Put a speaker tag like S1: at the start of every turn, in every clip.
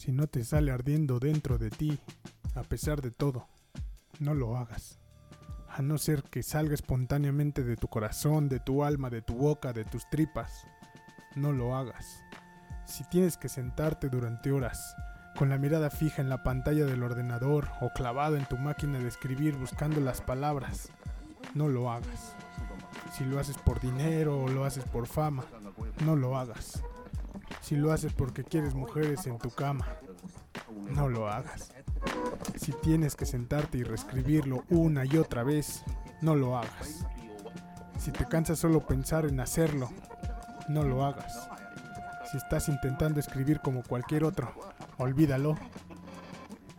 S1: Si no te sale ardiendo dentro de ti, a pesar de todo, no lo hagas. No ser que salga espontáneamente de tu corazón, de tu alma, de tu boca, de tus tripas, no lo hagas. Si tienes que sentarte durante horas, con la mirada fija en la pantalla del ordenador o clavado en tu máquina de escribir buscando las palabras, no lo hagas. Si lo haces por dinero o lo haces por fama, no lo hagas. Si lo haces porque quieres mujeres en tu cama, no lo hagas. Si tienes que sentarte y reescribirlo una y otra vez, no lo hagas. Si te cansas solo pensar en hacerlo, no lo hagas. Si estás intentando escribir como cualquier otro, olvídalo.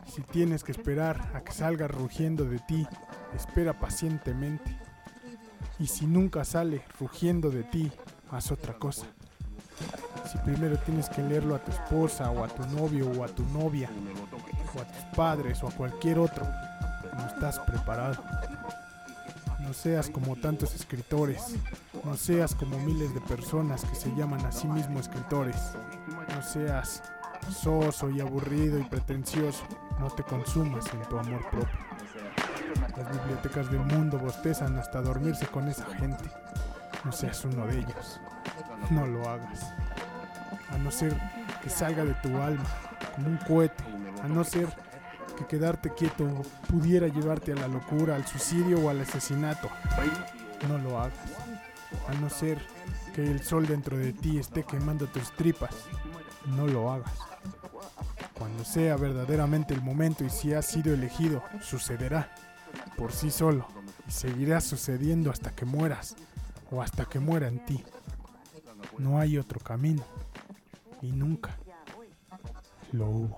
S1: Si tienes que esperar a que salga rugiendo de ti, espera pacientemente. Y si nunca sale rugiendo de ti, haz otra cosa. Si primero tienes que leerlo a tu esposa o a tu novio o a tu novia o a tus padres o a cualquier otro, no estás preparado. No seas como tantos escritores, no seas como miles de personas que se llaman a sí mismos escritores. No seas soso y aburrido y pretencioso, no te consumas en tu amor propio. Las bibliotecas del mundo bostezan hasta dormirse con esa gente. No seas uno de ellos. No lo hagas. A no ser que salga de tu alma como un cohete. A no ser que quedarte quieto pudiera llevarte a la locura, al suicidio o al asesinato. No lo hagas. A no ser que el sol dentro de ti esté quemando tus tripas. No lo hagas. Cuando sea verdaderamente el momento y si has sido elegido, sucederá por sí solo y seguirá sucediendo hasta que mueras o hasta que muera en ti. No hay otro camino y nunca lo hubo.